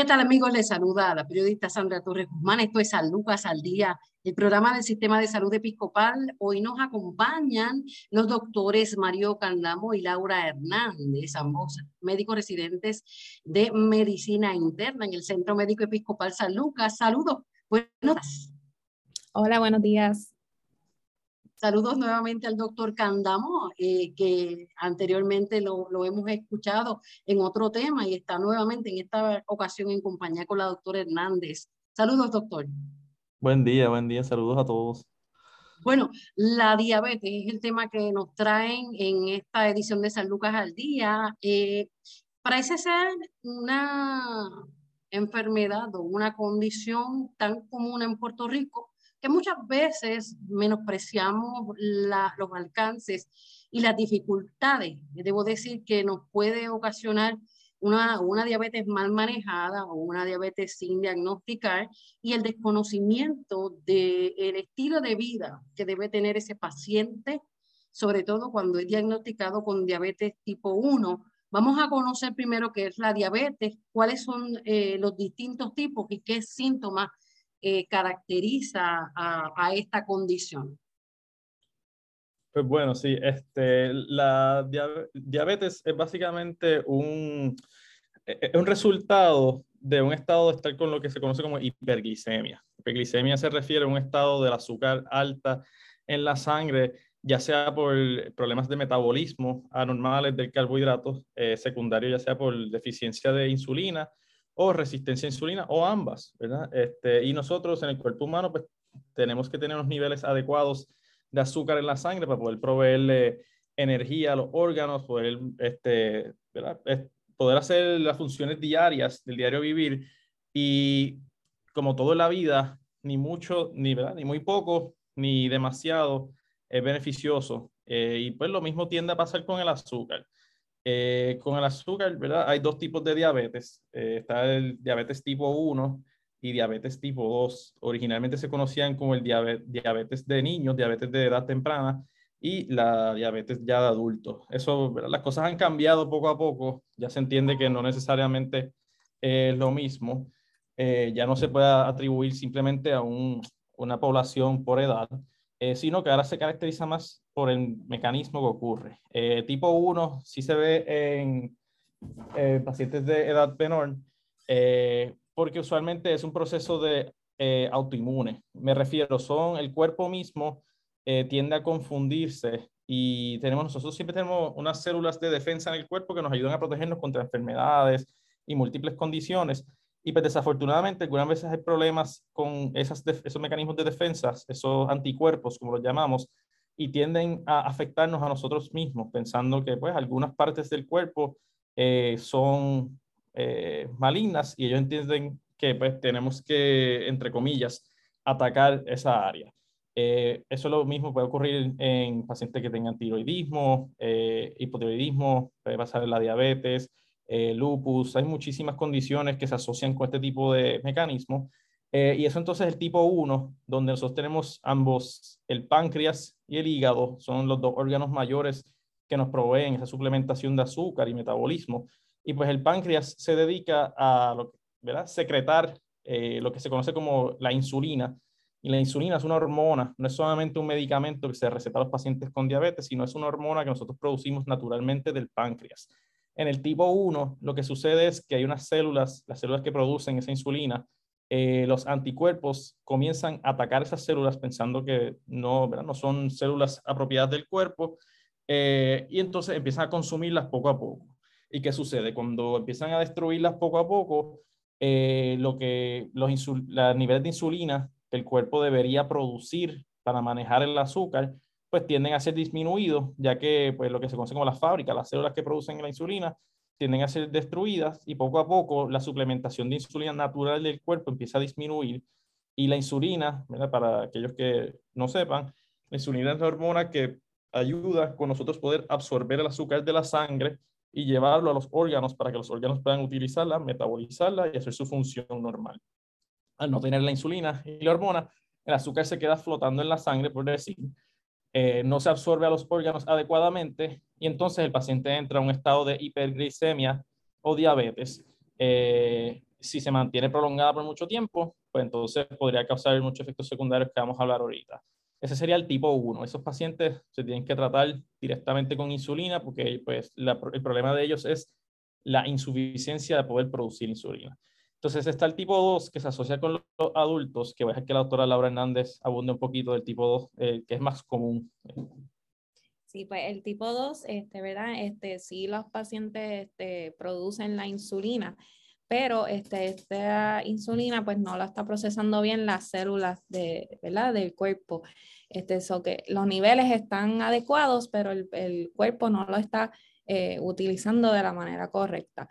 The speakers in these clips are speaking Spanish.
¿Qué tal amigos? Les saluda la periodista Sandra Torres Guzmán. Esto es San Lucas al Día, el programa del Sistema de Salud Episcopal. Hoy nos acompañan los doctores Mario Candamo y Laura Hernández, ambos médicos residentes de Medicina Interna en el Centro Médico Episcopal San Lucas. Saludos. Buenos días. Hola, buenos días. Saludos nuevamente al doctor Candamo, eh, que anteriormente lo, lo, hemos escuchado en otro tema y está nuevamente en esta ocasión en compañía con la doctora Hernández. Saludos, doctor. Buen día, buen día, saludos a todos. Bueno, la diabetes es el tema que nos traen en esta edición de San Lucas al Día. Eh, parece ser una enfermedad o una condición tan común en Puerto Rico que muchas veces menospreciamos los alcances y las dificultades. Debo decir que nos puede ocasionar una, una diabetes mal manejada o una diabetes sin diagnosticar y el desconocimiento del estilo de vida que debe tener ese paciente, sobre todo cuando es diagnosticado con diabetes tipo 1. Vamos a conocer primero qué es la diabetes, cuáles son eh, los distintos tipos y qué síntomas eh, caracteriza a, esta condición? Pues bueno, sí, este, la diabetes es básicamente un, e, e, un resultado de un estado de estar con lo que se conoce como hiperglicemia. Hiperglicemia se refiere a un estado del azúcar alta en la sangre, ya sea por problemas de metabolismo anormales del carbohidrato, eh, secundario ya sea por deficiencia de insulina o resistencia a insulina o ambas, ¿verdad? Este, y nosotros en el cuerpo humano pues tenemos que tener los niveles adecuados de azúcar en la sangre para poder proveerle energía a los órganos, poder, este, ¿verdad? poder hacer las funciones diarias del diario vivir y como todo la vida, ni mucho, ni, ¿verdad? ni muy poco, ni demasiado es beneficioso. Eh, y pues lo mismo tiende a pasar con el azúcar. Eh, con el azúcar, ¿verdad? Hay dos tipos de diabetes. Eh, está el diabetes tipo 1 y diabetes tipo 2. Originalmente se conocían como el diabetes, de niños, diabetes de edad temprana y la diabetes ya de adultos. Eso. Las cosas han cambiado poco a poco. Ya se entiende que no necesariamente es lo mismo. Eh, ya no se puede atribuir simplemente a un, una población por edad. Eh, sino que ahora se caracteriza más por el mecanismo que ocurre. Eh, tipo 1 sí se ve en eh, pacientes de edad menor, porque usualmente es un proceso de autoinmune. Me refiero, son el cuerpo mismo tiende a confundirse y tenemos nosotros siempre tenemos unas células de defensa en el cuerpo que nos ayudan a protegernos contra enfermedades y múltiples condiciones y pues desafortunadamente algunas veces hay problemas con esas esos mecanismos de defensa, esos anticuerpos, como los llamamos, y tienden a afectarnos a nosotros mismos, pensando que pues algunas partes del cuerpo eh, son eh, malignas y ellos entienden que pues tenemos que, entre comillas, atacar esa área. Eh, eso lo mismo puede ocurrir en pacientes que tengan tiroidismo, hipotiroidismo, puede pasar en la diabetes, eh, lupus, hay muchísimas condiciones que se asocian con este tipo de mecanismo. Eh, y eso entonces es el tipo 1, donde nosotros tenemos ambos, el páncreas y el hígado, son los dos órganos mayores que nos proveen esa suplementación de azúcar y metabolismo. Y pues el páncreas se dedica a ¿verdad? secretar eh, lo que se conoce como la insulina. Y la insulina es una hormona, no es solamente un medicamento que se receta a los pacientes con diabetes, sino es una hormona que nosotros producimos naturalmente del páncreas. En el tipo 1, lo que sucede es que hay unas células, las células que producen esa insulina, eh, los anticuerpos comienzan a atacar esas células pensando que no, no son células apropiadas del cuerpo eh, y entonces empiezan a consumirlas poco a poco. ¿Y qué sucede? Cuando empiezan a destruirlas poco a poco, eh, lo que los niveles de insulina que el cuerpo debería producir para manejar el azúcar, pues tienden a ser disminuidos, ya que pues, lo que se conoce como la fábrica, las células que producen la insulina, tienden a ser destruidas y poco a poco la suplementación de insulina natural del cuerpo empieza a disminuir y la insulina, para aquellos que no sepan, la insulina es la hormona que ayuda con nosotros poder absorber el azúcar de la sangre y llevarlo a los órganos para que los órganos puedan utilizarla, metabolizarla y hacer su función normal. Al no tener la insulina y la hormona, el azúcar se queda flotando en la sangre, por decir, eh, no se absorbe a los órganos adecuadamente y entonces el paciente entra a un estado de hiperglicemia o diabetes. Eh, si se mantiene prolongada por mucho tiempo, pues entonces podría causar muchos efectos secundarios que vamos a hablar ahorita. Ese sería el tipo 1. Esos pacientes se tienen que tratar directamente con insulina porque pues, el problema de ellos es la insuficiencia de poder producir insulina. Entonces está el tipo 2 que se asocia con los adultos, que voy a dejar que la doctora Laura Hernández abunde un poquito del tipo 2, eh, que es más común. Sí, pues el tipo 2, este, ¿verdad? Este, sí los pacientes este, producen la insulina, pero este, esta insulina pues no la está procesando bien las células de, ¿verdad? del cuerpo. Este, eso que los niveles están adecuados, pero el, el cuerpo no lo está eh, utilizando de la manera correcta.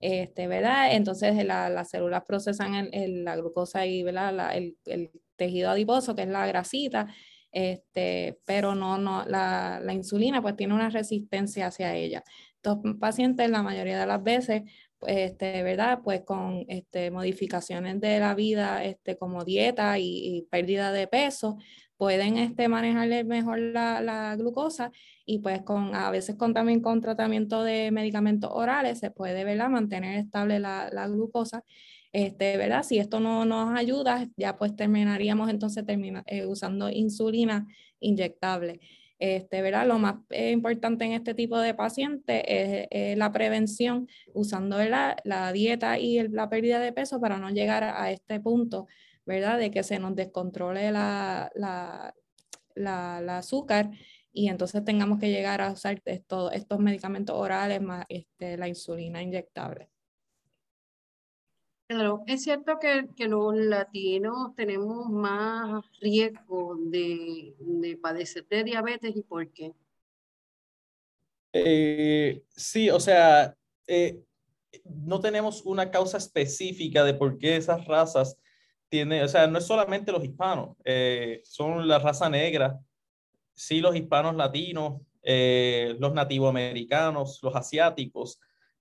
Este, ¿verdad? Entonces la, las células procesan el, la glucosa y. La, el, el, tejido adiposo, que es la grasita, este, pero no, no, la, la, insulina pues tiene una resistencia hacia ella. Estos pacientes la mayoría de las veces este, ¿verdad? Pues con este, modificaciones de la vida, este, como dieta y, pérdida de peso, pueden este, manejarle mejor la, la, glucosa y pues con, a veces con, también con tratamiento de medicamentos orales se puede, ¿verdad? Mantener estable la, la glucosa. Este, ¿verdad? Si esto no nos ayuda, ya pues terminaríamos entonces termina, eh, usando insulina inyectable. Este, ¿verdad? Lo más eh, importante en este tipo de pacientes es, la prevención usando la dieta y la pérdida de peso para no llegar a este punto, ¿verdad? De que se nos descontrole la, la, la, azúcar y entonces tengamos que llegar a usar estos medicamentos orales más este, la insulina inyectable. Claro, es cierto que, que, los latinos tenemos más riesgo de, de padecer de diabetes y por qué. Eh, sí, o sea, eh, no tenemos una causa específica de por qué esas razas tienen, o sea, no es solamente los hispanos, eh, son la raza negra, sí los hispanos latinos, los nativoamericanos, los asiáticos,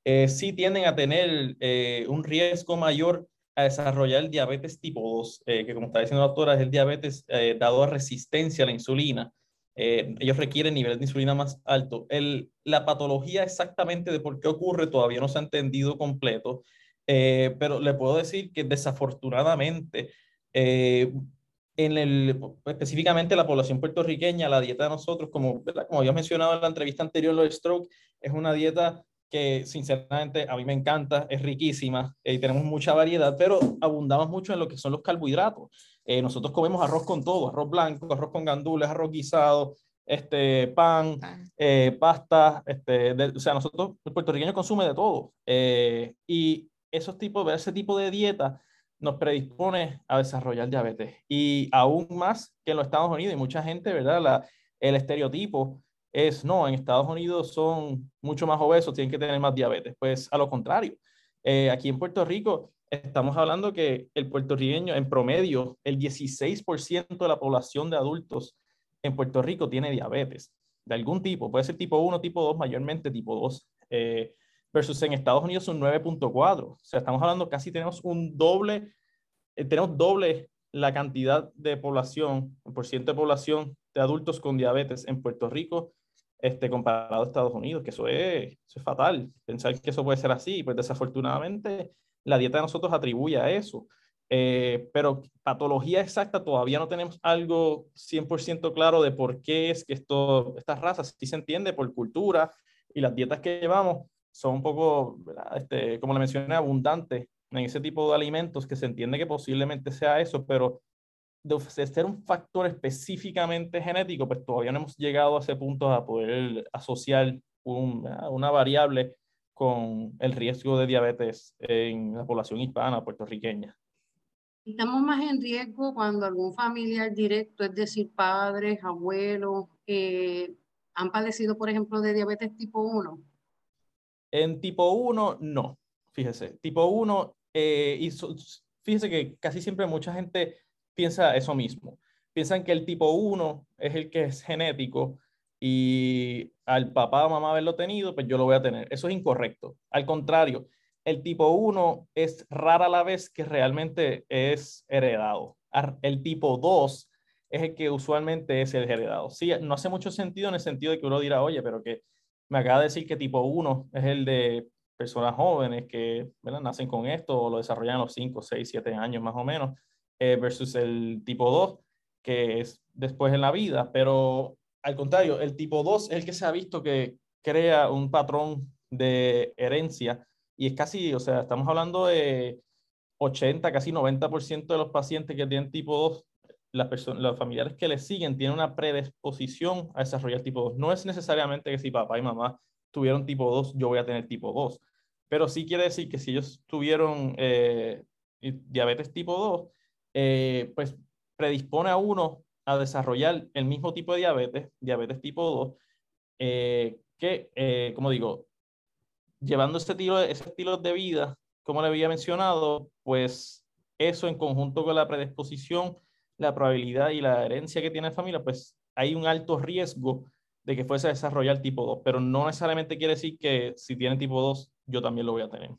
eh, sí tienden a tener eh, un riesgo mayor a desarrollar diabetes tipo 2, eh, que como está diciendo la doctora, es el diabetes dado a resistencia a la insulina. ellos requieren niveles de insulina más alto. El, la patología exactamente de por qué ocurre todavía no se ha entendido completo, pero le puedo decir que desafortunadamente en el, específicamente la población puertorriqueña, la dieta de nosotros, como, como había mencionado en la entrevista anterior, lo de stroke, es una dieta que sinceramente a mí me encanta, es riquísima y tenemos mucha variedad, pero abundamos mucho en lo que son los carbohidratos. Eh, nosotros comemos arroz con todo, arroz blanco, arroz con gandules, arroz guisado, este, pan, eh, pasta, este, o sea, nosotros, el puertorriqueño consume de todo. Eh, y esos tipos, ese tipo de dieta nos predispone a desarrollar diabetes. Y aún más que en los Estados Unidos, y mucha gente, ¿verdad? El estereotipo es, no, en Estados Unidos son mucho más obesos, tienen que tener más diabetes. Pues a lo contrario, eh, aquí en Puerto Rico estamos hablando que el puertorriqueño, en promedio, el 16% de la población de adultos en Puerto Rico tiene diabetes de algún tipo, puede ser tipo 1, tipo 2, mayormente tipo 2, eh, versus en Estados Unidos un 9.4. O sea, estamos hablando casi tenemos un doble, eh, tenemos doble la cantidad de población, por ciento de población de adultos con diabetes en Puerto Rico este, comparado a Estados Unidos, que eso es, es fatal, pensar que eso puede ser así, pues desafortunadamente la dieta de nosotros atribuye a eso. Eh, pero patología exacta todavía no tenemos algo 100% claro de por qué es que esto, estas razas, sí se entiende por cultura y las dietas que llevamos son un poco, este, como le mencioné, abundantes en ese tipo de alimentos que se entiende que posiblemente sea eso, pero de ser un factor específicamente genético, pues todavía no hemos llegado a ese punto a poder asociar una variable con el riesgo de diabetes en la población hispana puertorriqueña. Estamos más en riesgo cuando algún familiar directo, es decir, padres, abuelos, eh, han padecido, por ejemplo, de diabetes tipo 1. En tipo 1, no. Fíjese, tipo 1, eh, y fíjese que casi siempre mucha gente piensa eso mismo. Piensan que el tipo 1 es el que es genético y al papá o mamá haberlo tenido, pues yo lo voy a tener. Eso es incorrecto. Al contrario, el tipo 1 es rara la vez que realmente es heredado. El tipo 2 es el que usualmente es heredado. Sí, no hace mucho sentido en el sentido de que uno dirá, oye, pero que me acaba de decir que tipo 1 es el de personas jóvenes que nacen con esto o lo desarrollan a los 5, 6, 7 años más o menos, eh, versus el tipo 2, que es después en la vida. Pero al contrario, el tipo 2 es el que se ha visto que crea un patrón de herencia y es casi, o sea, estamos hablando de 80, casi 90% de los pacientes que tienen tipo 2, las personas, los familiares que les siguen tienen una predisposición a desarrollar tipo 2. No es necesariamente que si papá y mamá tuvieron tipo 2, yo voy a tener tipo 2, pero sí quiere decir que si ellos tuvieron eh, diabetes tipo 2, eh, pues predispone a uno a desarrollar el mismo tipo de diabetes, diabetes tipo 2, eh, que, como digo, llevando ese estilo, ese estilo de vida, como le había mencionado, pues eso en conjunto con la predisposición, la probabilidad y la herencia que tiene la familia, pues hay un alto riesgo de que fuese a desarrollar tipo 2, pero no necesariamente quiere decir que si tiene tipo 2, yo también lo voy a tener.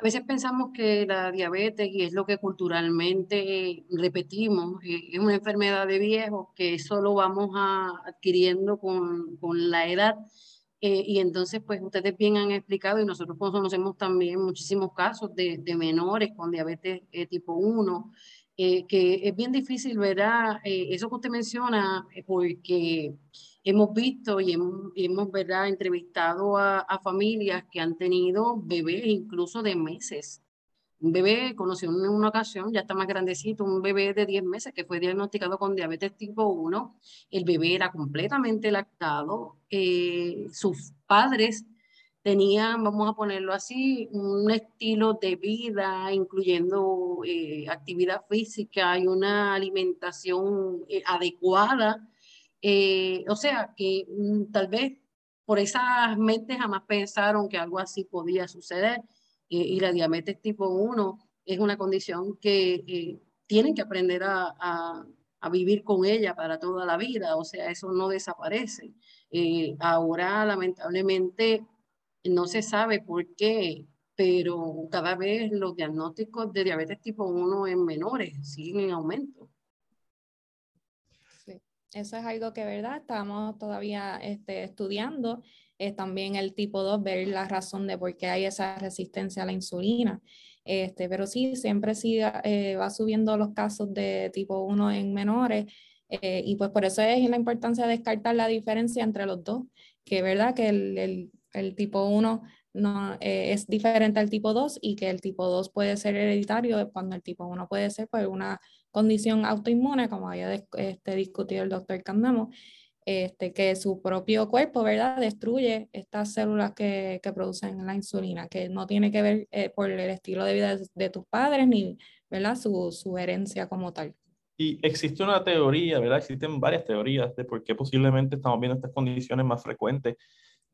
A veces pensamos que la diabetes, y es lo que culturalmente repetimos, eh, es una enfermedad de viejos que solo vamos a, adquiriendo con, con la edad eh, y entonces, pues ustedes bien han explicado y nosotros conocemos también muchísimos casos de, de menores con diabetes eh, tipo 1, eh, que es bien difícil, ¿verdad? eso que usted menciona, porque hemos visto y hemos, ¿verdad? entrevistado a, familias que han tenido bebés incluso de meses un bebé, conocí en una ocasión, ya está más grandecito, un bebé de 10 meses que fue diagnosticado con diabetes tipo 1. El bebé era completamente lactado. Eh, sus padres tenían, vamos a ponerlo así, un estilo de vida, incluyendo eh, actividad física y una alimentación eh, adecuada. o sea, que mm, tal vez por esas mentes jamás pensaron que algo así podía suceder y la diabetes tipo 1 es una condición que eh, tienen que aprender a, a, a, vivir con ella para toda la vida, o sea, eso no desaparece. Eh, ahora, lamentablemente, no se sabe por qué, pero cada vez los diagnósticos de diabetes tipo 1 en menores siguen en aumento. Sí, eso es algo que, ¿verdad? Estamos todavía este, estudiando también el tipo 2, ver la razón de por qué hay esa resistencia a la insulina. Este, pero sí, siempre sí eh, va subiendo los casos de tipo 1 en menores eh, y pues por eso es la importancia de descartar la diferencia entre los dos, que verdad que el, el tipo 1 no, eh, es diferente al tipo 2 y que el tipo 2 puede ser hereditario cuando el tipo 1 puede ser por una condición autoinmune, como había este, discutido el doctor Candamo, este, que su propio cuerpo, ¿verdad? Destruye estas células que, que producen la insulina, que no tiene que ver eh, por el estilo de vida de, tus padres ni, ¿verdad? Su, su, herencia como tal. Y existe una teoría, ¿verdad? Existen varias teorías de por qué posiblemente estamos viendo estas condiciones más frecuentes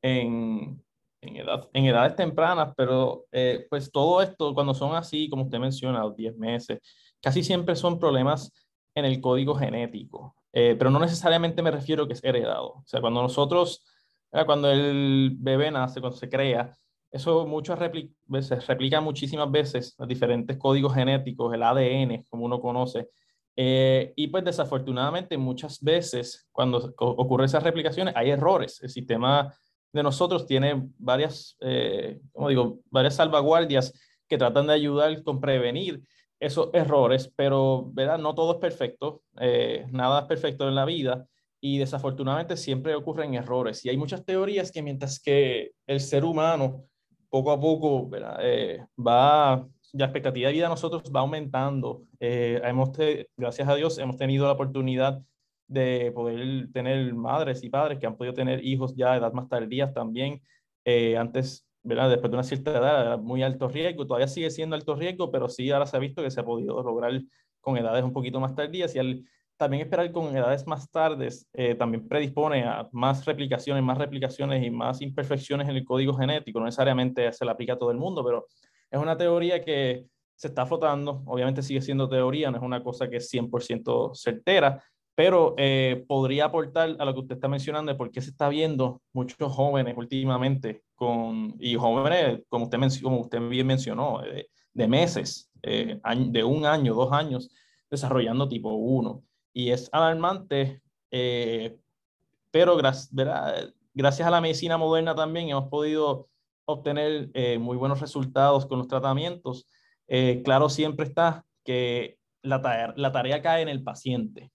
en, en, edad, en edades tempranas, pero eh, pues todo esto, cuando son así, como usted menciona, 10 meses, casi siempre son problemas en el código genético. Eh, pero no necesariamente me refiero que es heredado. O sea, cuando nosotros, cuando el bebé nace, cuando se crea, eso muchas veces replica muchísimas veces los diferentes códigos genéticos, el ADN, como uno conoce. Eh, y pues desafortunadamente muchas veces cuando ocurren esas replicaciones hay errores. El sistema de nosotros tiene varias, eh, como digo, varias salvaguardias que tratan de ayudar con prevenir esos errores, pero ¿verdad? no todo es perfecto, eh, nada es perfecto en la vida y desafortunadamente siempre ocurren errores. Y hay muchas teorías que mientras que el ser humano poco a poco. Eh, va, la expectativa de vida de nosotros va aumentando. Eh, hemos gracias a Dios hemos tenido la oportunidad de poder tener madres y padres que han podido tener hijos ya a edad más tardías también. antes ¿verdad? después de una cierta edad, muy alto riesgo, todavía sigue siendo alto riesgo, pero sí ahora se ha visto que se ha podido lograr con edades un poquito más tardías y al también esperar con edades más tardes eh, también predispone a más replicaciones, más replicaciones y más imperfecciones en el código genético. No necesariamente se le aplica a todo el mundo, pero es una teoría que se está flotando. Obviamente sigue siendo teoría, no es una cosa que es 100% certera, pero eh, podría aportar a lo que usted está mencionando de por qué se está viendo muchos jóvenes últimamente, con, y jóvenes, como usted, como usted bien mencionó, de, de meses, eh, de un año, dos años, desarrollando tipo 1 y es alarmante, eh, pero gracias a la medicina moderna también hemos podido obtener eh, muy buenos resultados con los tratamientos. Eh, claro, siempre está que la la tarea cae en el paciente.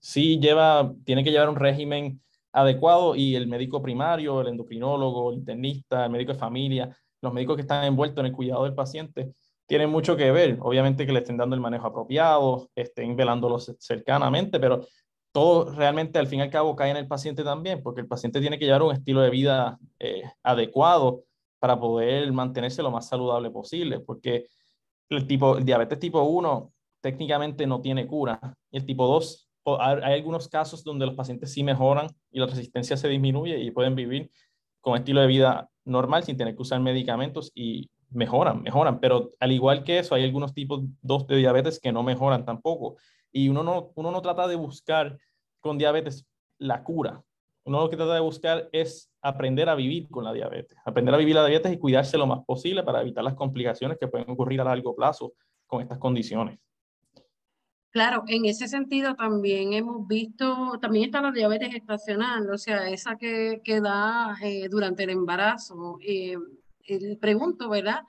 Sí lleva, tiene que llevar un régimen adecuado y el médico primario, el endocrinólogo, el internista, el médico de familia, los médicos que están envueltos en el cuidado del paciente, tiene mucho que ver. Obviamente que le estén dando el manejo apropiado, estén velándolos cercanamente, pero todo realmente al fin y al cabo cae en el paciente también, porque el paciente tiene que llevar un estilo de vida eh, adecuado para poder mantenerse lo más saludable posible, porque el, tipo, el diabetes tipo 1 técnicamente no tiene cura el tipo 2, hay algunos casos donde los pacientes sí mejoran y la resistencia se disminuye y pueden vivir con estilo de vida normal sin tener que usar medicamentos y mejoran, mejoran, pero al igual que eso, hay algunos tipos 2 de diabetes que no mejoran tampoco. Y uno no, uno no trata de buscar con diabetes la cura. Uno lo que trata de buscar es aprender a vivir con la diabetes, aprender a vivir la diabetes y cuidarse lo más posible para evitar las complicaciones que pueden ocurrir a largo plazo con estas condiciones. Claro, en ese sentido también hemos visto, también está la diabetes estacional, o sea, esa que, que da eh, durante el embarazo. Eh, pregunto, ¿verdad?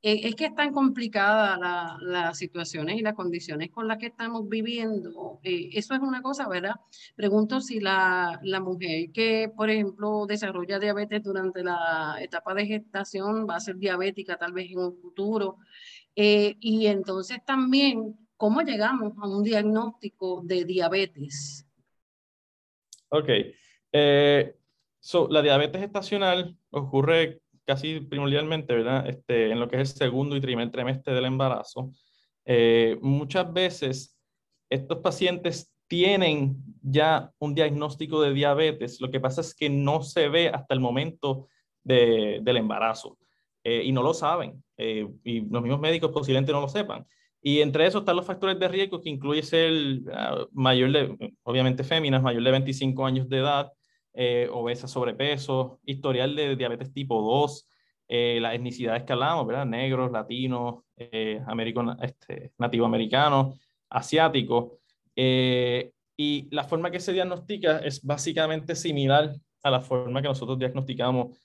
Eh, es que es tan complicada la, las situaciones y las condiciones con las que estamos viviendo. Eh, eso es una cosa, ¿verdad? Pregunto si la, la, mujer que, por ejemplo, desarrolla diabetes durante la etapa de gestación va a ser diabética tal vez en un futuro. Y entonces también, ¿cómo llegamos a un diagnóstico de diabetes? Ok. So, la diabetes estacional ocurre casi primordialmente, ¿verdad? Este, en lo que es el segundo y primer trimestre del embarazo, eh, muchas veces estos pacientes tienen ya un diagnóstico de diabetes, lo que pasa es que no se ve hasta el momento de, del embarazo eh, y no lo saben, eh, y los mismos médicos posiblemente no lo sepan. Y entre esos están los factores de riesgo que incluye ser uh, mayor de, obviamente féminas, mayor de 25 años de edad, eh, obesa, sobrepeso, historial de diabetes tipo 2, eh, las etnicidades que hablamos, ¿verdad? Negros, latinos, eh, este, nativo americanos, asiáticos. Eh, y la forma que se diagnostica es básicamente similar a la forma que nosotros diagnosticamos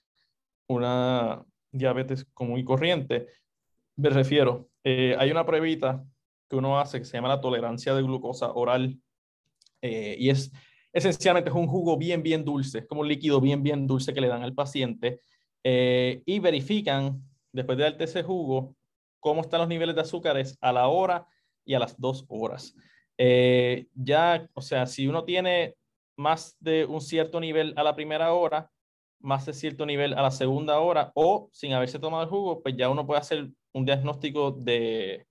una diabetes común y corriente. Me refiero, hay una pruebita que uno hace que se llama la tolerancia de glucosa oral y es esencialmente es un jugo bien, bien dulce, como un líquido bien, bien dulce que le dan al paciente eh, y verifican, después de darte ese jugo, cómo están los niveles de azúcares a la hora y a las dos horas. Eh, ya, o sea, si uno tiene más de un cierto nivel a la primera hora, más de cierto nivel a la segunda hora, o sin haberse tomado el jugo, pues ya uno puede hacer un diagnóstico de,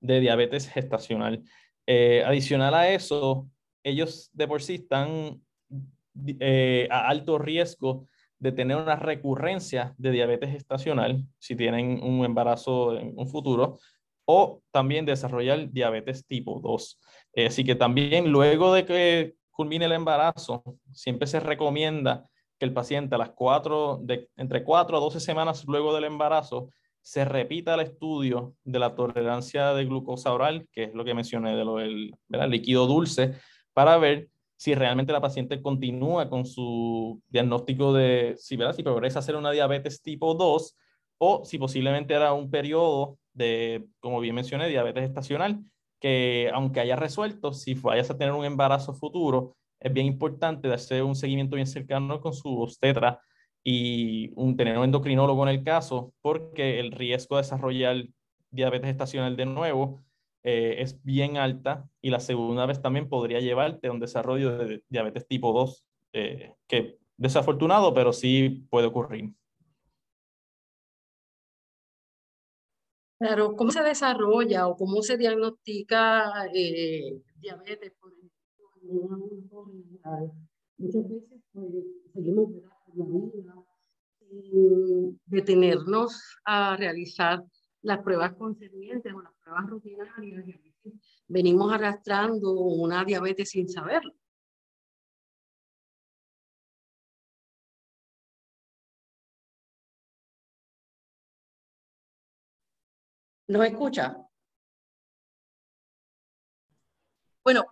de diabetes gestacional. Eh, adicional a eso, ellos de por sí están eh, a alto riesgo de tener una recurrencia de diabetes estacional si tienen un embarazo en un futuro o también desarrollar diabetes tipo 2. Eh, así que también luego de que culmine el embarazo, siempre se recomienda que el paciente a las cuatro, de, entre 4 a 12 semanas luego del embarazo se repita el estudio de la tolerancia de glucosa oral, que es lo que mencioné de lo del líquido dulce, para ver si realmente la paciente continúa con su diagnóstico de si, ¿verdad? si progresa a ser una diabetes tipo 2 o si posiblemente era un periodo de, como bien mencioné, diabetes estacional, que aunque haya resuelto, si vayas a tener un embarazo futuro, es bien importante hacer un seguimiento bien cercano con su obstetra y un, tener un endocrinólogo en el caso, porque el riesgo de desarrollar diabetes estacional de nuevo eh, es bien alta y la segunda vez también podría llevarte a un desarrollo de diabetes tipo 2, eh, que desafortunado, pero sí puede ocurrir. Claro, ¿cómo se desarrolla o cómo se diagnostica eh, diabetes, por ejemplo, Muchas veces pues, seguimos la vida sin detenernos a realizar las pruebas concernientes o las pruebas rutinarias venimos arrastrando una diabetes sin saberlo. ¿Nos escucha? Bueno,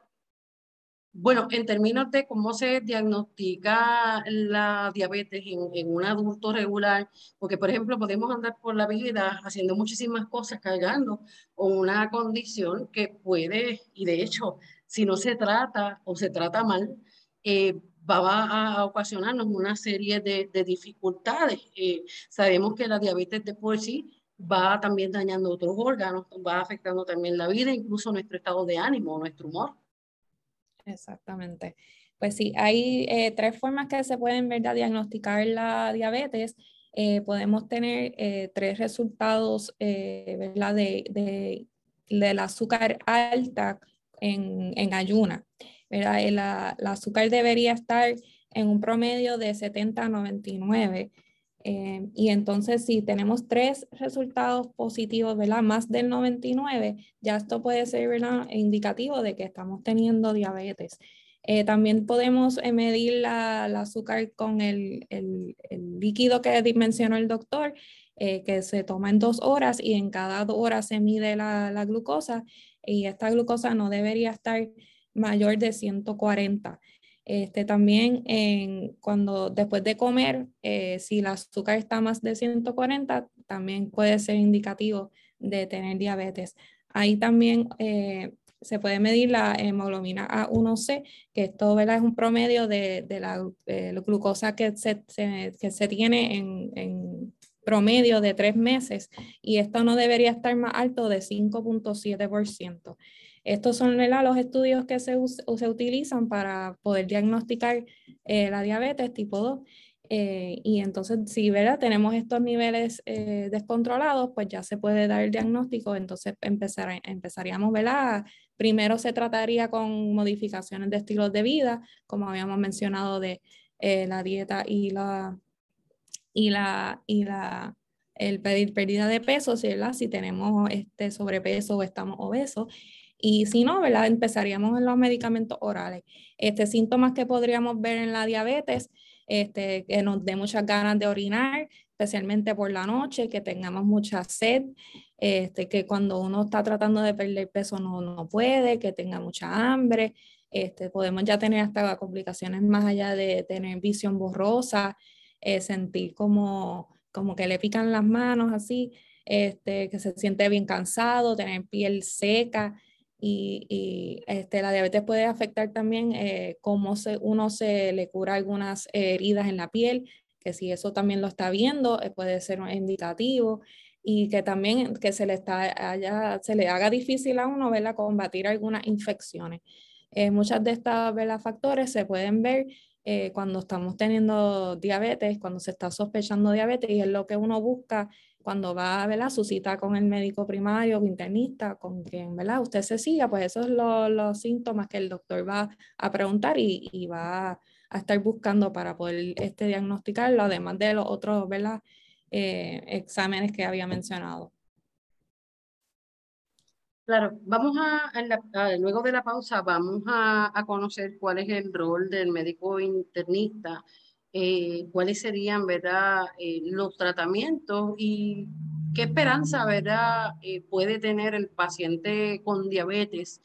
bueno, en términos de cómo se diagnostica la diabetes en, un adulto regular, porque por ejemplo podemos andar por la vida haciendo muchísimas cosas, cargando con una condición que puede, y de hecho, si no se trata o se trata mal, eh, va a, ocasionarnos una serie de, dificultades. Eh, sabemos que la diabetes de por sí va también dañando otros órganos, va afectando también la vida, incluso nuestro estado de ánimo, nuestro humor. Exactamente. Pues sí, hay eh, tres formas que se pueden ¿verdad? diagnosticar la diabetes. Eh, podemos tener eh, tres resultados ¿verdad? De, de, del azúcar alta en, en ayuna. ¿verdad? El, azúcar debería estar en un promedio de 70 a 99. Y entonces si tenemos tres resultados positivos, ¿verdad? Más del 99, ya esto puede ser indicativo de que estamos teniendo diabetes. Eh, también podemos eh, medir la, azúcar con el, líquido que mencionó el doctor, eh, que se toma en dos horas y en cada dos horas se mide la, glucosa y esta glucosa no debería estar mayor de 140. Este, también cuando después de comer, si la azúcar está más de 140, también puede ser indicativo de tener diabetes. Ahí también se puede medir la hemoglobina A1C, que esto es un promedio de, la, glucosa que se, que se tiene en, promedio de tres meses y esto no debería estar más alto de 5.7%. Estos son los estudios que se, se, utilizan para poder diagnosticar eh, la diabetes tipo 2 eh, y entonces, si ¿verdad? tenemos estos niveles eh, descontrolados, pues ya se puede dar el diagnóstico. Entonces, empezar, empezaríamos, ¿verdad? Primero se trataría con modificaciones de estilos de vida, como habíamos mencionado, de la dieta y la, y la, y la, el pedir pérdida de peso, ¿verdad? si tenemos este sobrepeso o estamos obesos. Y si no, ¿verdad? empezaríamos en los medicamentos orales. Este, síntomas que podríamos ver en la diabetes este, que nos dé muchas ganas de orinar, especialmente por la noche, que tengamos mucha sed, este, que cuando uno está tratando de perder peso no, no puede, que tenga mucha hambre. Este, podemos ya tener hasta complicaciones más allá de tener visión borrosa, eh, sentir como, como que le pican las manos así, este, que se siente bien cansado, tener piel seca. Y, este, la diabetes puede afectar también eh, cómo se, uno se le cura algunas heridas en la piel, que si eso también lo está viendo, eh, puede ser un indicativo y que también que se le, está, haya, se le haga difícil a uno ¿verdad? combatir algunas infecciones. Eh, muchas de estas factores se pueden ver cuando estamos teniendo diabetes, cuando se está sospechando diabetes y es lo que uno busca cuando va a su cita con el médico primario o internista, con quien ¿verdad? usted se siga, pues esos son los, síntomas que el doctor va a preguntar y, va a estar buscando para poder este, diagnosticarlo, además de los otros ¿verdad? Eh, exámenes que había mencionado. Claro, vamos a, luego de la pausa, vamos a, a, conocer cuál es el rol del médico internista eh, cuáles serían, ¿verdad?, eh, los tratamientos y qué esperanza, ¿verdad?, eh, puede tener el paciente con diabetes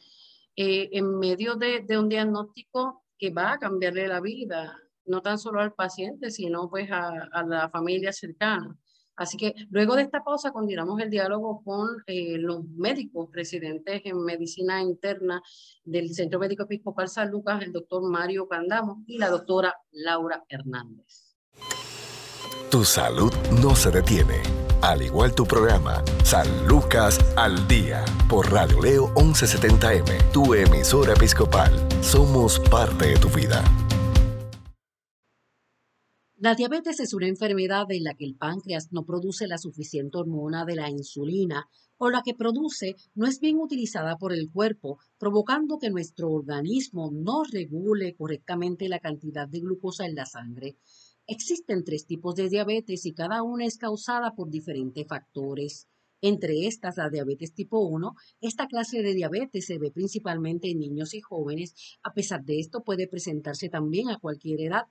en medio de, un diagnóstico que va a cambiarle la vida, no tan solo al paciente, sino pues a, a la familia cercana. Así que luego de esta pausa continuamos el diálogo con eh, los médicos residentes en medicina interna del Centro Médico Episcopal San Lucas, el doctor Mario Candamo y la doctora Laura Hernández. Tu salud no se detiene, al igual tu programa San Lucas al Día por Radio Leo 1170M, tu emisora episcopal. Somos parte de tu vida. La diabetes es una enfermedad en la que el páncreas no produce la suficiente hormona de la insulina o la que produce no es bien utilizada por el cuerpo, provocando que nuestro organismo no regule correctamente la cantidad de glucosa en la sangre. Existen tres tipos de diabetes y cada una es causada por diferentes factores. Entre estas, la diabetes tipo 1, esta clase de diabetes se ve principalmente en niños y jóvenes, a pesar de esto puede presentarse también a cualquier edad.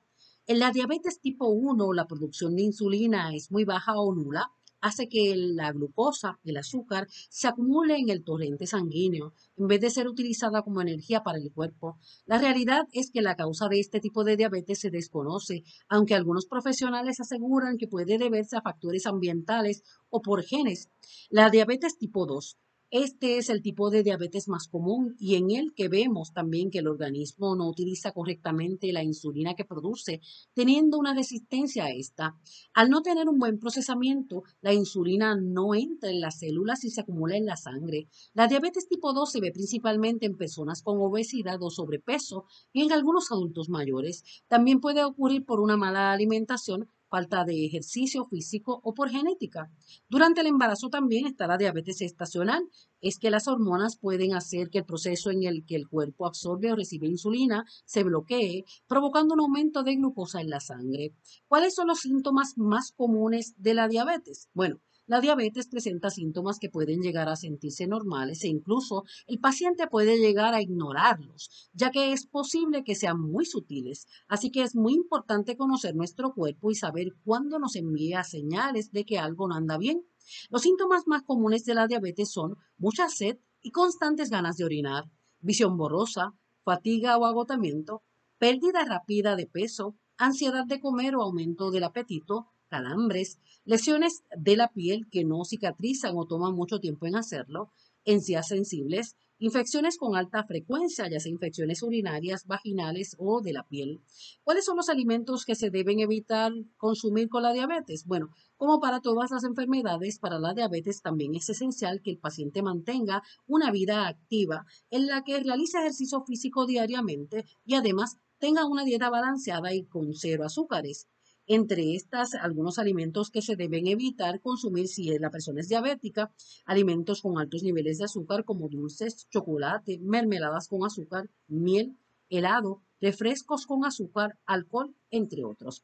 En la diabetes tipo 1, la producción de insulina es muy baja o nula, hace que la glucosa, el azúcar, se acumule en el torrente sanguíneo en vez de ser utilizada como energía para el cuerpo. La realidad es que la causa de este tipo de diabetes se desconoce, aunque algunos profesionales aseguran que puede deberse a factores ambientales o por genes. La diabetes tipo 2 este es el tipo de diabetes más común y en el que vemos también que el organismo no utiliza correctamente la insulina que produce, teniendo una resistencia a esta. Al no tener un buen procesamiento, la insulina no entra en las células y se acumula en la sangre. La diabetes tipo 2 se ve principalmente en personas con obesidad o sobrepeso y en algunos adultos mayores. También puede ocurrir por una mala alimentación falta de ejercicio físico o por genética. Durante el embarazo también está la diabetes estacional. Es que las hormonas pueden hacer que el proceso en el que el cuerpo absorbe o recibe insulina se bloquee, provocando un aumento de glucosa en la sangre. ¿Cuáles son los síntomas más comunes de la diabetes? Bueno, la diabetes presenta síntomas que pueden llegar a sentirse normales e incluso el paciente puede llegar a ignorarlos, ya que es posible que sean muy sutiles. Así que es muy importante conocer nuestro cuerpo y saber cuándo nos envía señales de que algo no anda bien. Los síntomas más comunes de la diabetes son mucha sed y constantes ganas de orinar, visión borrosa, fatiga o agotamiento, pérdida rápida de peso, ansiedad de comer o aumento del apetito, calambres, lesiones de la piel que no cicatrizan o toman mucho tiempo en hacerlo, encías sensibles, infecciones con alta frecuencia, ya sea infecciones urinarias, vaginales o de la piel. ¿Cuáles son los alimentos que se deben evitar consumir con la diabetes? Bueno, como para todas las enfermedades, para la diabetes también es esencial que el paciente mantenga una vida activa en la que realice ejercicio físico diariamente y además tenga una dieta balanceada y con cero azúcares. Entre estas, algunos alimentos que se deben evitar consumir si la persona es diabética, alimentos con altos niveles de azúcar como dulces, chocolate, mermeladas con azúcar, miel, helado, refrescos con azúcar, alcohol, entre otros.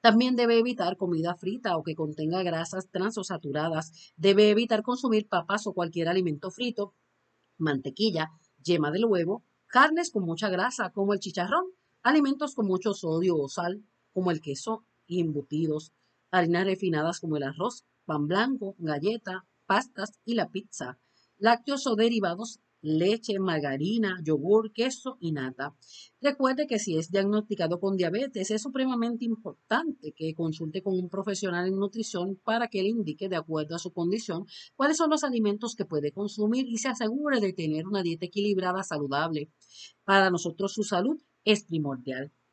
También debe evitar comida frita o que contenga grasas trans o saturadas. Debe evitar consumir papas o cualquier alimento frito, mantequilla, yema del huevo, carnes con mucha grasa como el chicharrón, alimentos con mucho sodio o sal, como el queso y embutidos, harinas refinadas como el arroz, pan blanco, galleta, pastas y la pizza, lácteos o derivados, leche, margarina, yogur, queso y nata. Recuerde que si es diagnosticado con diabetes es supremamente importante que consulte con un profesional en nutrición para que le indique de acuerdo a su condición cuáles son los alimentos que puede consumir y se asegure de tener una dieta equilibrada saludable. Para nosotros su salud es primordial.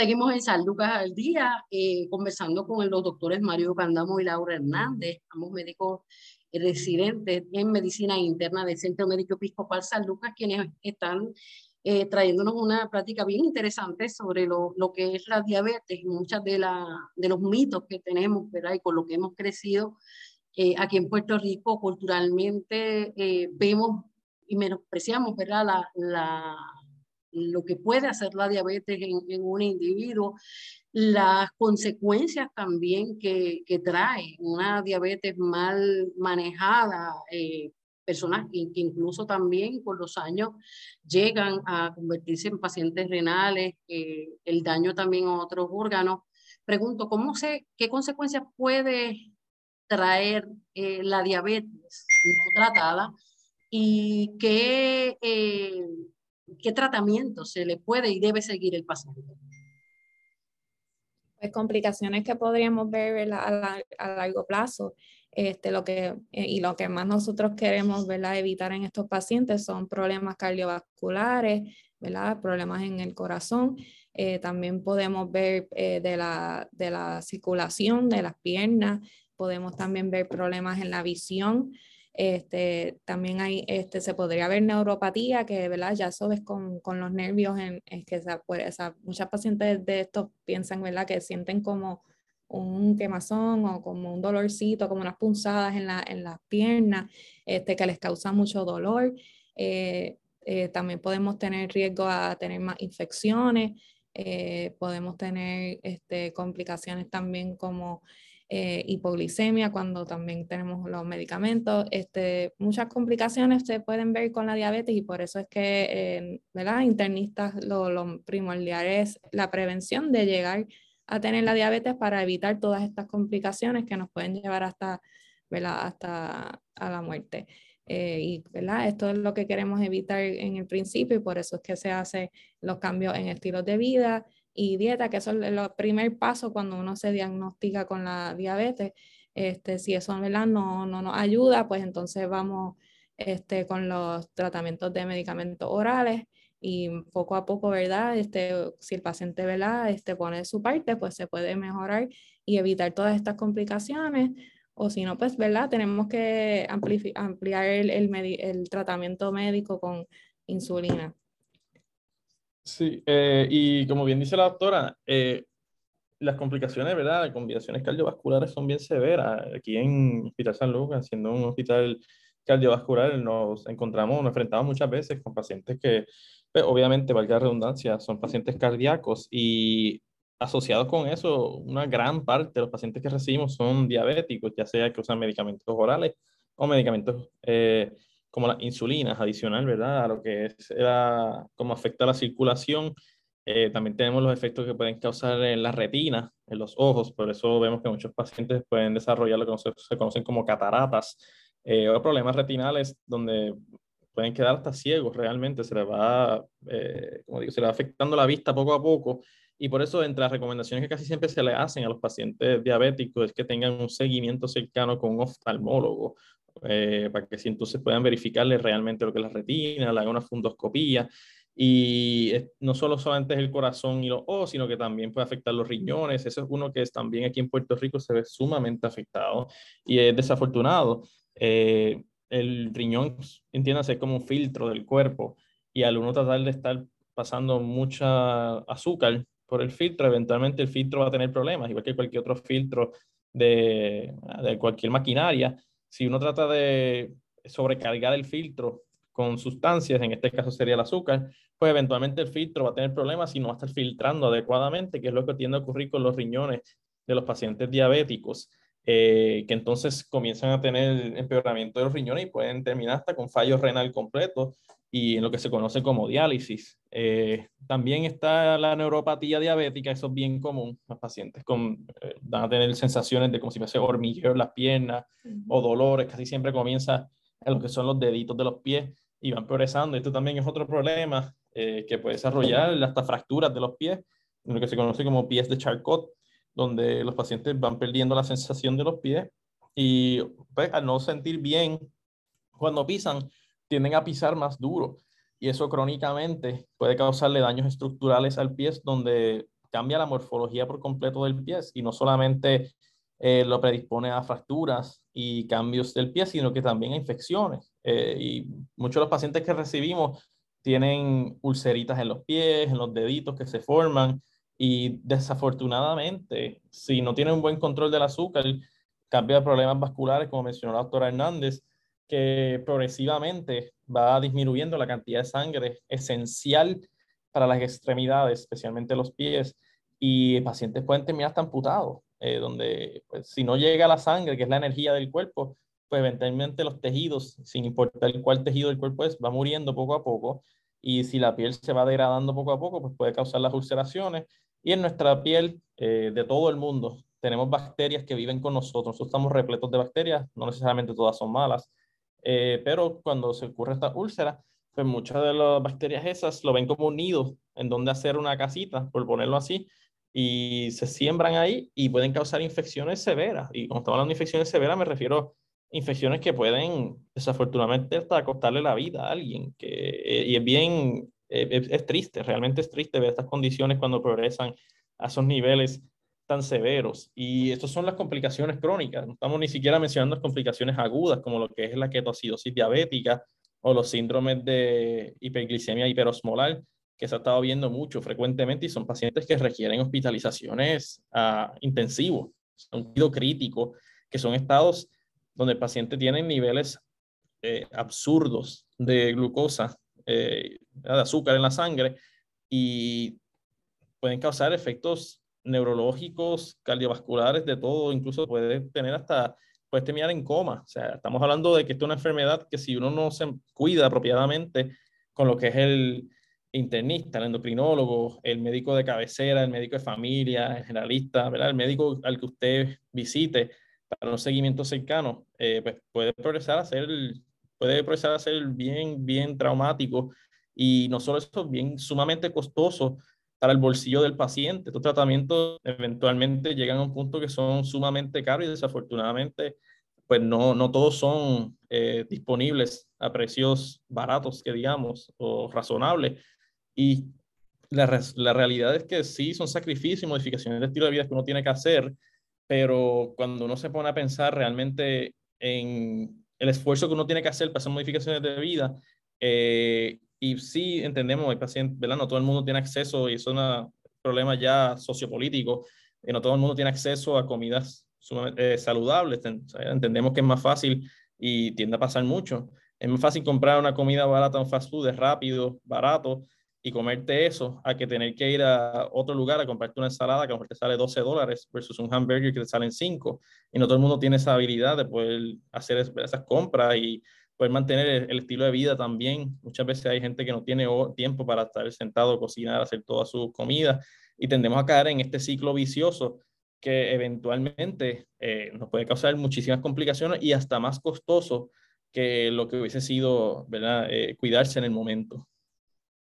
Seguimos en San Lucas al día, eh, conversando con los doctores Mario Candamo y Laura Hernández, ambos médicos residentes en medicina interna del Centro Médico Episcopal San Lucas, quienes están eh, trayéndonos una práctica bien interesante sobre lo, lo que es la diabetes y muchos de, la, de los mitos que tenemos, ¿verdad? Y con lo que hemos crecido eh, aquí en Puerto Rico, culturalmente vemos y menospreciamos, ¿verdad? La, la lo que puede hacer la diabetes en, un individuo, las consecuencias también que, trae una diabetes mal manejada, eh, personas que, incluso también con los años llegan a convertirse en pacientes renales, el daño también a otros órganos. Pregunto, ¿cómo sé qué consecuencias puede traer eh, la diabetes no tratada y qué eh, qué tratamiento se le puede y debe seguir el paciente. Pues complicaciones que podríamos ver a, a, largo plazo este, lo que, eh, y lo que más nosotros queremos ¿verdad? evitar en estos pacientes son problemas cardiovasculares, ¿verdad? problemas en el corazón. Eh, también podemos ver eh, de, la, de la circulación de las piernas, podemos también ver problemas en la visión. Este, también hay, este, se podría ver neuropatía, que ¿verdad? ya eso es con, con los nervios, en, es que esa, muchas pacientes de estos piensan ¿verdad? que sienten como un quemazón o como un dolorcito, como unas punzadas en, la, en las piernas, este, que les causa mucho dolor. Eh, eh, también podemos tener riesgo a tener más infecciones, eh, podemos tener este, complicaciones también como hipoglicemia cuando también tenemos los medicamentos. Este, muchas complicaciones se pueden ver con la diabetes y por eso es que, ¿verdad? Internistas lo, lo primordial es la prevención de llegar a tener la diabetes para evitar todas estas complicaciones que nos pueden llevar hasta, hasta a la muerte. Eh, y esto es lo que queremos evitar en el principio y por eso es que se hacen los cambios en estilos de vida y dieta, que eso es el primer paso cuando uno se diagnostica con la diabetes. Este, si eso ¿verdad? No, no nos ayuda, pues entonces vamos este, con los tratamientos de medicamentos orales y poco a poco, ¿verdad? Este, si el paciente, ¿verdad? Este, pone su parte, pues se puede mejorar y evitar todas estas complicaciones. O si no, pues, ¿verdad? Tenemos que ampliar el, el, el, tratamiento médico con insulina. Sí, eh, y como bien dice la doctora, eh, las complicaciones, ¿verdad? Las complicaciones cardiovasculares son bien severas. Aquí en Hospital San Lucas, siendo un hospital cardiovascular, nos encontramos, nos enfrentamos muchas veces con pacientes que pues, obviamente, valga la redundancia, son pacientes cardíacos y asociados con eso, una gran parte de los pacientes que recibimos son diabéticos, ya sea que usan medicamentos orales o medicamentos eh, como la insulina adicional, ¿verdad? A lo que es la, cómo afecta la circulación. Eh, también tenemos los efectos que pueden causar en la retina, en los ojos, por eso vemos que muchos pacientes pueden desarrollar lo que se, conocen como cataratas eh, o problemas retinales donde pueden quedar hasta ciegos realmente, se les va, eh, como digo, se les va afectando la vista poco a poco. Y por eso, entre las recomendaciones que casi siempre se le hacen a los pacientes diabéticos es que tengan un seguimiento cercano con un oftalmólogo, eh, para que si entonces puedan verificarle realmente lo que es la retina, le hagan una fundoscopía. Y no solo solamente es el corazón y los ojos, sino que también puede afectar los riñones. Eso es uno que es también aquí en Puerto Rico se ve sumamente afectado y es desafortunado. Eh, el riñón, entiéndase, como un filtro del cuerpo y al uno tratar de estar pasando mucha azúcar por el filtro, eventualmente el filtro va a tener problemas, igual que cualquier otro filtro de, de cualquier maquinaria. Si uno trata de sobrecargar el filtro con sustancias, en este caso sería el azúcar, pues eventualmente el filtro va a tener problemas y no va a estar filtrando adecuadamente, que es lo que tiende a ocurrir con los riñones de los pacientes diabéticos. Eh, que entonces comienzan a tener empeoramiento de los riñones y pueden terminar hasta con fallo renal completo y en lo que se conoce como diálisis. Eh, también está la neuropatía diabética, eso es bien común. Los pacientes con, eh, van a tener sensaciones de como si fuese hormigueo en las piernas o dolores, casi siempre comienza en lo que son los deditos de los pies y van progresando. Esto también es otro problema que puede desarrollar hasta fracturas de los pies, en lo que se conoce como pies de Charcot donde los pacientes van perdiendo la sensación de los pies y pues, al no sentir bien cuando pisan, tienden a pisar más duro y eso crónicamente puede causarle daños estructurales al pie donde cambia la morfología por completo del pie y no solamente eh, lo predispone a fracturas y cambios del pie, sino que también a infecciones. Eh, y muchos de los pacientes que recibimos tienen ulceritas en los pies, en los deditos que se forman, y desafortunadamente, si no tiene un buen control del azúcar, cambia problemas vasculares, como mencionó la doctora Hernández, que progresivamente va disminuyendo la cantidad de sangre esencial para las extremidades, especialmente los pies, y pacientes pueden terminar hasta amputados, eh, donde pues, si no llega la sangre, que es la energía del cuerpo, pues eventualmente los tejidos, sin importar cuál tejido del cuerpo es, va muriendo poco a poco, y si la piel se va degradando poco a poco, pues puede causar las ulceraciones y en nuestra piel eh, de todo el mundo tenemos bacterias que viven con nosotros. Nosotros estamos repletos de bacterias, no necesariamente todas son malas, eh, pero cuando se ocurre esta úlcera, pues muchas de las bacterias esas lo ven como un nido en donde hacer una casita, por ponerlo así, y se siembran ahí y pueden causar infecciones severas. Y cuando estamos hablando de infecciones severas me refiero a infecciones que pueden desafortunadamente hasta costarle la vida a alguien. Que, eh, y es bien, eh, es, triste, realmente es triste ver estas condiciones cuando progresan a esos niveles tan severos. Y estas son las complicaciones crónicas. No estamos ni siquiera mencionando las complicaciones agudas, como lo que es la ketoacidosis diabética o los síndromes de hiperglicemia hiperosmolar, que se ha estado viendo mucho frecuentemente y son pacientes que requieren hospitalizaciones uh, intensivos, cuidado crítico, que son estados donde el paciente tiene niveles eh, absurdos de glucosa, eh, de azúcar en la sangre y pueden causar efectos neurológicos, cardiovasculares, de todo, incluso puede tener hasta, puede terminar en coma. O sea, estamos hablando de que esto es una enfermedad que si uno no se cuida apropiadamente con lo que es el internista, el endocrinólogo, el médico de cabecera, el médico de familia, el generalista, ¿verdad? el médico al que usted visite para un seguimiento cercano, eh, pues puede progresar a ser, puede progresar a ser bien, bien traumático y no solo eso, bien sumamente costoso para el bolsillo del paciente. Estos tratamientos eventualmente llegan a un punto que son sumamente caros y desafortunadamente pues no, no todos son eh, disponibles a precios baratos, que digamos, o razonables. Y la, la, realidad es que sí, son sacrificios y modificaciones de estilo de vida que uno tiene que hacer, pero cuando uno se pone a pensar realmente en el esfuerzo que uno tiene que hacer para hacer modificaciones de vida, eh, y sí entendemos, hay pacientes, ¿verdad? No todo el mundo tiene acceso, y es un problema ya sociopolítico, y no todo el mundo tiene acceso a comidas eh, saludables. Entendemos que es más fácil y tiende a pasar mucho. Es más fácil comprar una comida barata, un fast food, es rápido, barato, y comerte eso, a que tener que ir a otro lugar a comprarte una ensalada que a lo mejor te sale 12 dólares versus un hamburger que te salen 5. Y no todo el mundo tiene esa habilidad de poder hacer esas compras y poder mantener el, estilo de vida también. Muchas veces hay gente que no tiene tiempo para estar sentado, cocinar, hacer toda su comida y tendemos a caer en este ciclo vicioso que eventualmente eh, nos puede causar muchísimas complicaciones y hasta más costoso que lo que hubiese sido ¿verdad? Eh, cuidarse en el momento.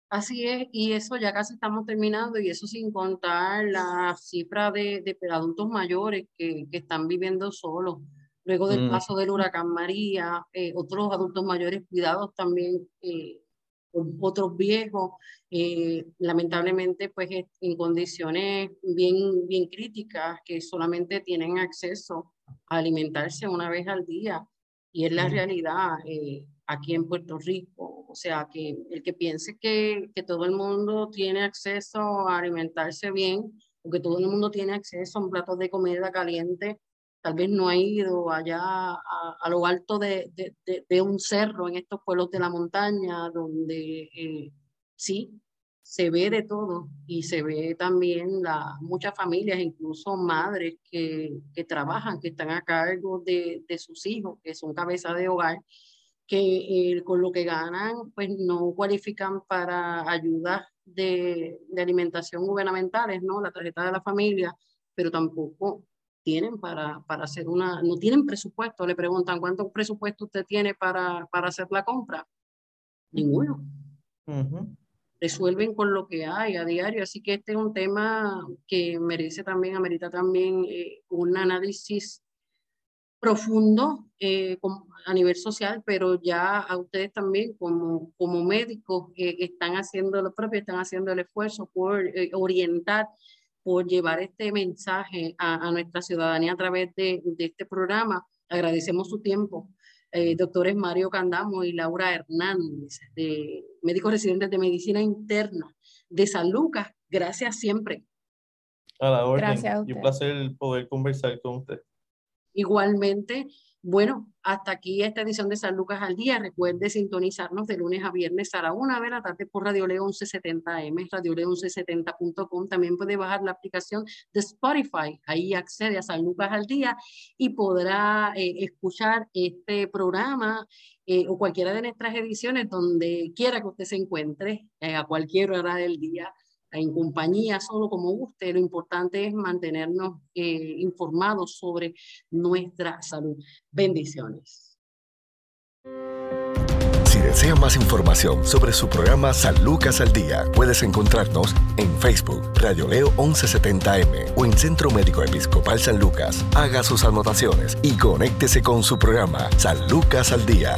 Así es, y eso ya casi estamos terminando, y eso sin contar la cifra de, de adultos mayores que, que están viviendo solos Luego del mm. paso del huracán María, eh, otros adultos mayores cuidados también eh, otros viejos, eh, lamentablemente pues en condiciones bien, bien críticas que solamente tienen acceso a alimentarse una vez al día y es la mm. realidad aquí en Puerto Rico. O sea, que el que piense que, que todo el mundo tiene acceso a alimentarse bien o que todo el mundo tiene acceso a un plato de comida caliente, tal vez no ha ido allá a, lo alto de, de, un cerro en estos pueblos de la montaña, donde eh, sí, se ve de todo y se ve también la, muchas familias, incluso madres que, que trabajan, que están a cargo de, sus hijos, que son cabezas de hogar, que eh, con lo que ganan, pues no cualifican para ayudas de, de alimentación gubernamentales, ¿no? La tarjeta de la familia, pero tampoco tienen para, para hacer una, no tienen presupuesto, le preguntan cuánto presupuesto usted tiene para, para hacer la compra. Ninguno. Resuelven con lo que hay a diario, así que este es un tema que merece también, amerita también eh, un análisis profundo eh, a nivel social, pero ya a ustedes también como, como médicos eh, están haciendo lo propio, están haciendo el esfuerzo por orientar por llevar este mensaje a, nuestra ciudadanía a través de, este programa. Agradecemos su tiempo. Eh, doctores Mario Candamo y Laura Hernández, de médicos residentes de medicina interna de San Lucas. Gracias siempre. A la orden. Gracias y un placer poder conversar con usted. Igualmente, bueno, hasta aquí esta edición de San Lucas al Día. Recuerde sintonizarnos de lunes a viernes a la una de la tarde por Radio Leo 1170M, Radio Leo 1170.com. También puede bajar la aplicación de Spotify. Ahí accede a San Lucas al Día y podrá eh, escuchar este programa eh, o cualquiera de nuestras ediciones donde quiera que usted se encuentre, eh, a cualquier hora del día en compañía, solo como usted, lo importante es mantenernos eh, informados sobre nuestra salud. Bendiciones Si desea más información sobre su programa San Lucas al Día, puedes encontrarnos en Facebook, Radio Leo 1170M o en Centro Médico Episcopal San Lucas. Haga sus anotaciones y conéctese con su programa San Lucas al Día.